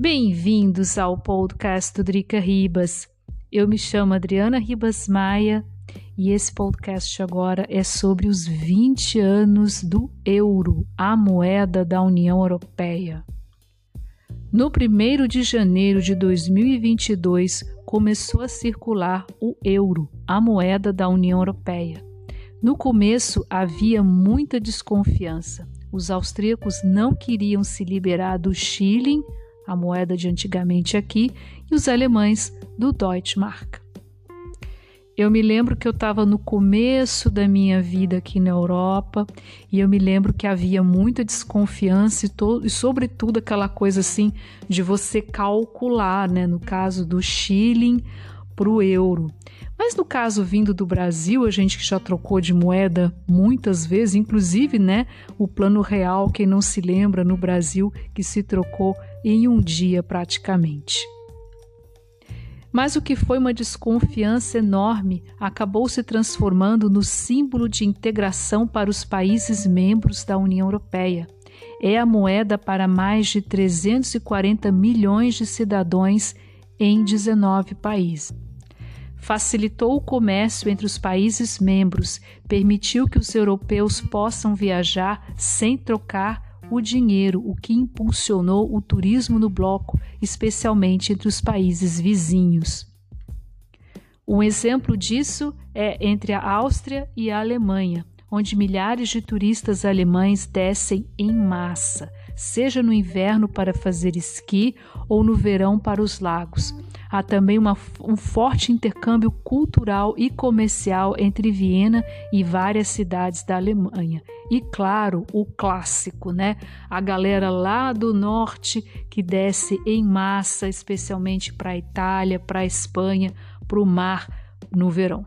Bem-vindos ao podcast do Drica Ribas. Eu me chamo Adriana Ribas Maia e esse podcast agora é sobre os 20 anos do euro, a moeda da União Europeia. No 1 de janeiro de 2022, começou a circular o euro, a moeda da União Europeia. No começo havia muita desconfiança. Os austríacos não queriam se liberar do Chile a moeda de antigamente aqui, e os alemães do Deutschmark. Eu me lembro que eu estava no começo da minha vida aqui na Europa e eu me lembro que havia muita desconfiança e, e sobretudo aquela coisa assim de você calcular, né, no caso do shilling para o euro. Mas no caso vindo do Brasil, a gente que já trocou de moeda muitas vezes, inclusive, né, o plano real, quem não se lembra no Brasil que se trocou em um dia praticamente. Mas o que foi uma desconfiança enorme acabou se transformando no símbolo de integração para os países membros da União Europeia. É a moeda para mais de 340 milhões de cidadãos em 19 países. Facilitou o comércio entre os países membros, permitiu que os europeus possam viajar sem trocar o dinheiro, o que impulsionou o turismo no bloco, especialmente entre os países vizinhos. Um exemplo disso é entre a Áustria e a Alemanha, onde milhares de turistas alemães descem em massa, seja no inverno para fazer esqui ou no verão para os lagos. Há também uma, um forte intercâmbio cultural e comercial entre Viena e várias cidades da Alemanha. E claro, o clássico, né? A galera lá do norte que desce em massa, especialmente para a Itália, para a Espanha, para o mar no verão.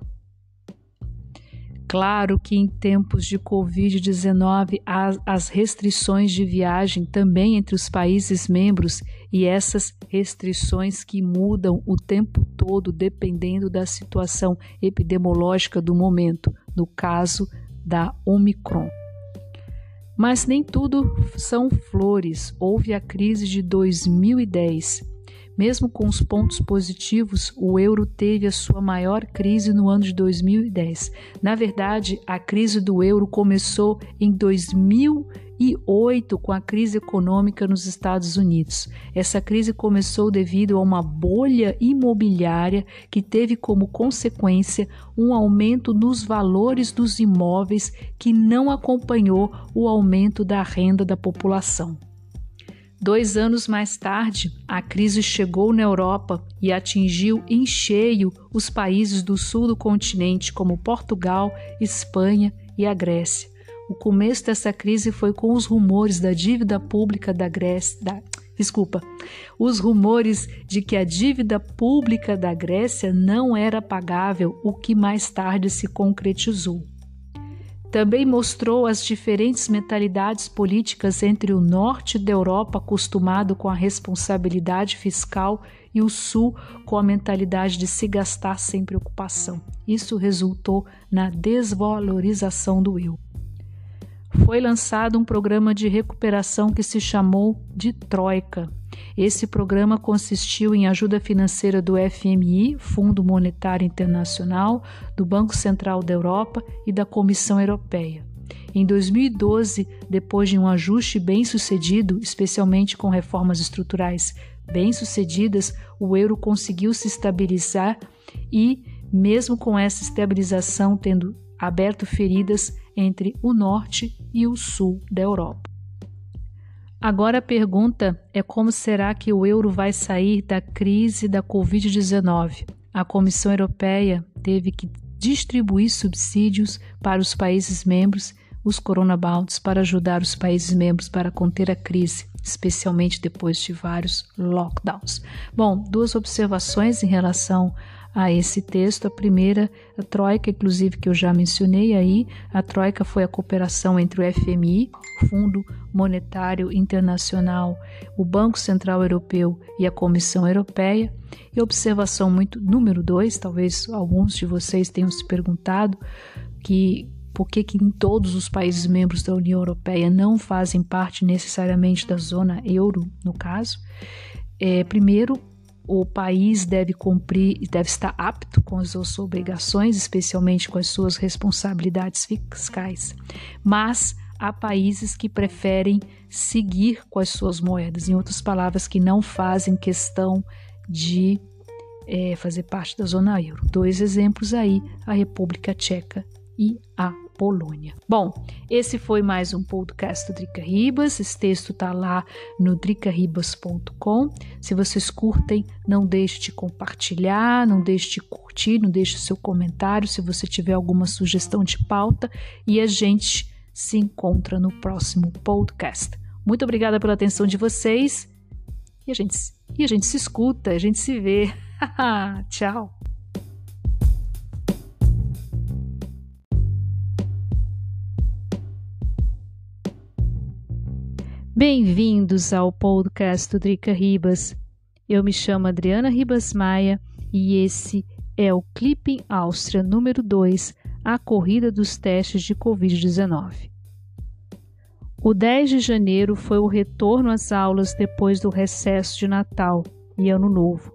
Claro que em tempos de Covid-19 há as restrições de viagem também entre os países membros e essas restrições que mudam o tempo todo dependendo da situação epidemiológica do momento, no caso da Omicron. Mas nem tudo são flores. Houve a crise de 2010 mesmo com os pontos positivos, o euro teve a sua maior crise no ano de 2010. Na verdade, a crise do euro começou em 2008 com a crise econômica nos Estados Unidos. Essa crise começou devido a uma bolha imobiliária que teve como consequência um aumento nos valores dos imóveis que não acompanhou o aumento da renda da população. Dois anos mais tarde, a crise chegou na Europa e atingiu em cheio os países do sul do continente, como Portugal, Espanha e a Grécia. O começo dessa crise foi com os rumores da dívida pública da Grécia. Da, desculpa, os rumores de que a dívida pública da Grécia não era pagável, o que mais tarde se concretizou. Também mostrou as diferentes mentalidades políticas entre o norte da Europa, acostumado com a responsabilidade fiscal, e o sul, com a mentalidade de se gastar sem preocupação. Isso resultou na desvalorização do eu. Foi lançado um programa de recuperação que se chamou de Troika esse programa consistiu em ajuda financeira do FMI, Fundo Monetário Internacional, do Banco Central da Europa e da Comissão Europeia. Em 2012, depois de um ajuste bem sucedido, especialmente com reformas estruturais bem sucedidas, o euro conseguiu se estabilizar e, mesmo com essa estabilização tendo aberto feridas entre o norte e o sul da Europa. Agora a pergunta é como será que o euro vai sair da crise da Covid-19? A Comissão Europeia teve que distribuir subsídios para os países membros, os coronabonds, para ajudar os países membros para conter a crise, especialmente depois de vários lockdowns. Bom, duas observações em relação a esse texto. A primeira, a Troika, inclusive, que eu já mencionei aí, a Troika foi a cooperação entre o FMI, Fundo Monetário Internacional, o Banco Central Europeu e a Comissão Europeia. E observação muito número dois, talvez alguns de vocês tenham se perguntado que por que, que todos os países membros da União Europeia não fazem parte necessariamente da zona euro, no caso é, primeiro, o país deve cumprir e deve estar apto com as suas obrigações, especialmente com as suas responsabilidades fiscais. Mas há países que preferem seguir com as suas moedas, em outras palavras, que não fazem questão de é, fazer parte da zona euro. Dois exemplos aí: a República Tcheca e a Polônia. Bom, esse foi mais um podcast do Drica Ribas. Esse texto está lá no dricaribas.com. Se vocês curtem, não deixe de compartilhar, não deixe de curtir, não deixe seu comentário se você tiver alguma sugestão de pauta e a gente se encontra no próximo podcast. Muito obrigada pela atenção de vocês e a gente, e a gente se escuta, a gente se vê. Tchau! Bem-vindos ao podcast do Drica Ribas. Eu me chamo Adriana Ribas Maia e esse é o Clipping Áustria número 2, a corrida dos testes de Covid-19. O 10 de janeiro foi o retorno às aulas depois do recesso de Natal e Ano Novo.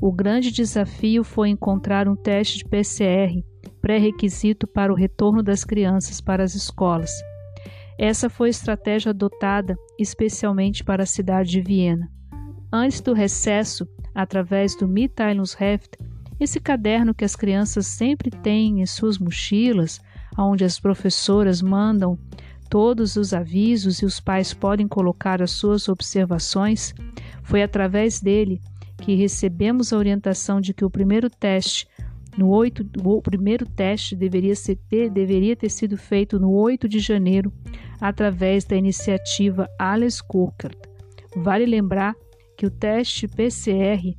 O grande desafio foi encontrar um teste de PCR, pré-requisito para o retorno das crianças para as escolas. Essa foi a estratégia adotada especialmente para a cidade de Viena. Antes do recesso, através do Mitteilungsheft, esse caderno que as crianças sempre têm em suas mochilas, onde as professoras mandam todos os avisos e os pais podem colocar as suas observações, foi através dele que recebemos a orientação de que o primeiro teste no 8, o primeiro teste deveria, ser, deveria ter sido feito no 8 de janeiro, através da iniciativa Alice Cookert. Vale lembrar que o teste PCR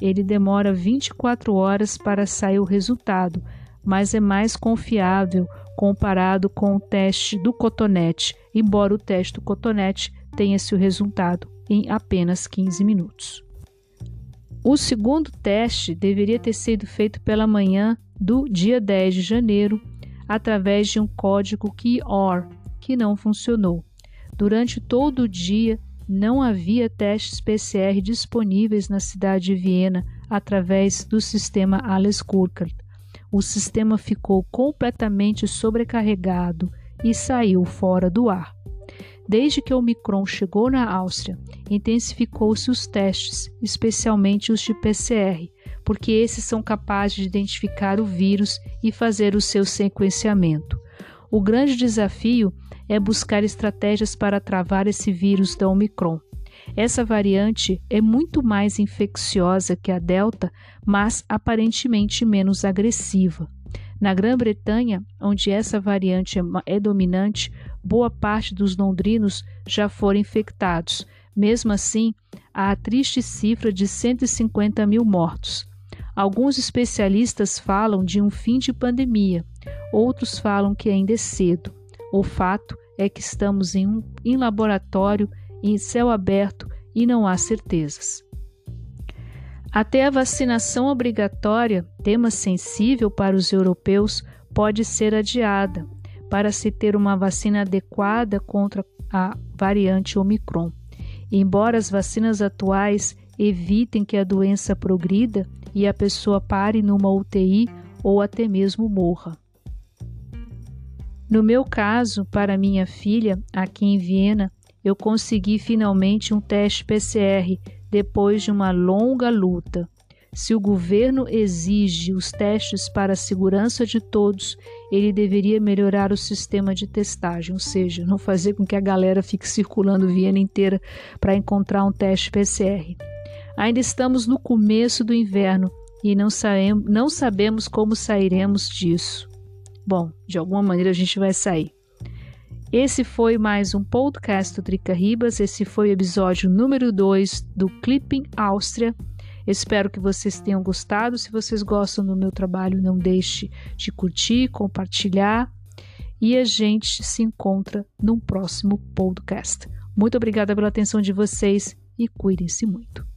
ele demora 24 horas para sair o resultado, mas é mais confiável comparado com o teste do cotonete, embora o teste do cotonete tenha seu resultado em apenas 15 minutos. O segundo teste deveria ter sido feito pela manhã do dia 10 de janeiro, através de um código QR que não funcionou. Durante todo o dia, não havia testes PCR disponíveis na cidade de Viena através do sistema Alles Kurkert. O sistema ficou completamente sobrecarregado e saiu fora do ar. Desde que o Omicron chegou na Áustria, intensificou-se os testes, especialmente os de PCR, porque esses são capazes de identificar o vírus e fazer o seu sequenciamento. O grande desafio é buscar estratégias para travar esse vírus da Omicron. Essa variante é muito mais infecciosa que a Delta, mas aparentemente menos agressiva. Na Grã-Bretanha, onde essa variante é, é dominante, boa parte dos londrinos já foram infectados. Mesmo assim, há a triste cifra de 150 mil mortos. Alguns especialistas falam de um fim de pandemia, outros falam que ainda é cedo. O fato é que estamos em um em laboratório, em céu aberto e não há certezas. Até a vacinação obrigatória, tema sensível para os europeus, pode ser adiada para se ter uma vacina adequada contra a variante Omicron. Embora as vacinas atuais evitem que a doença progrida e a pessoa pare numa UTI ou até mesmo morra. No meu caso, para minha filha, aqui em Viena, eu consegui finalmente um teste PCR depois de uma longa luta. Se o governo exige os testes para a segurança de todos, ele deveria melhorar o sistema de testagem, ou seja, não fazer com que a galera fique circulando Viena inteira para encontrar um teste PCR. Ainda estamos no começo do inverno e não, não sabemos como sairemos disso. Bom, de alguma maneira a gente vai sair. Esse foi mais um podcast do Drica Ribas. Esse foi o episódio número 2 do Clipping Áustria. Espero que vocês tenham gostado. Se vocês gostam do meu trabalho, não deixe de curtir, compartilhar. E a gente se encontra num próximo podcast. Muito obrigada pela atenção de vocês e cuidem-se muito.